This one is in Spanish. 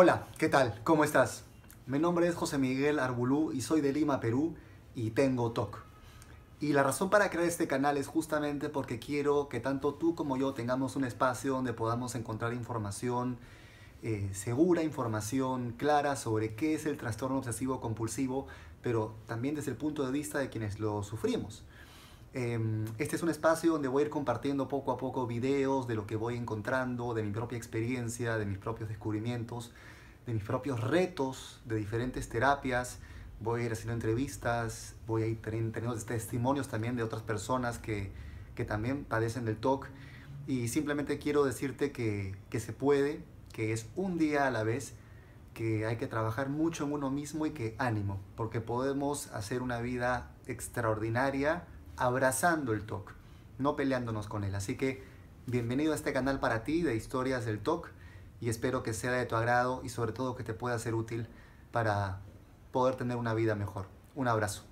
Hola, ¿qué tal? ¿Cómo estás? Mi nombre es José Miguel Arbulú y soy de Lima, Perú y tengo TOC. Y la razón para crear este canal es justamente porque quiero que tanto tú como yo tengamos un espacio donde podamos encontrar información eh, segura, información clara sobre qué es el trastorno obsesivo compulsivo, pero también desde el punto de vista de quienes lo sufrimos. Em, este es un espacio donde voy a ir compartiendo poco a poco videos de lo que voy encontrando, de mi propia experiencia, de mis propios descubrimientos, de mis propios retos, de diferentes terapias. Voy a ir haciendo entrevistas, voy a ir teniendo testimonios también de otras personas que, que también padecen del TOC. Y simplemente quiero decirte que, que se puede, que es un día a la vez, que hay que trabajar mucho en uno mismo y que ánimo, porque podemos hacer una vida extraordinaria abrazando el TOC, no peleándonos con él. Así que bienvenido a este canal para ti de historias del TOC y espero que sea de tu agrado y sobre todo que te pueda ser útil para poder tener una vida mejor. Un abrazo.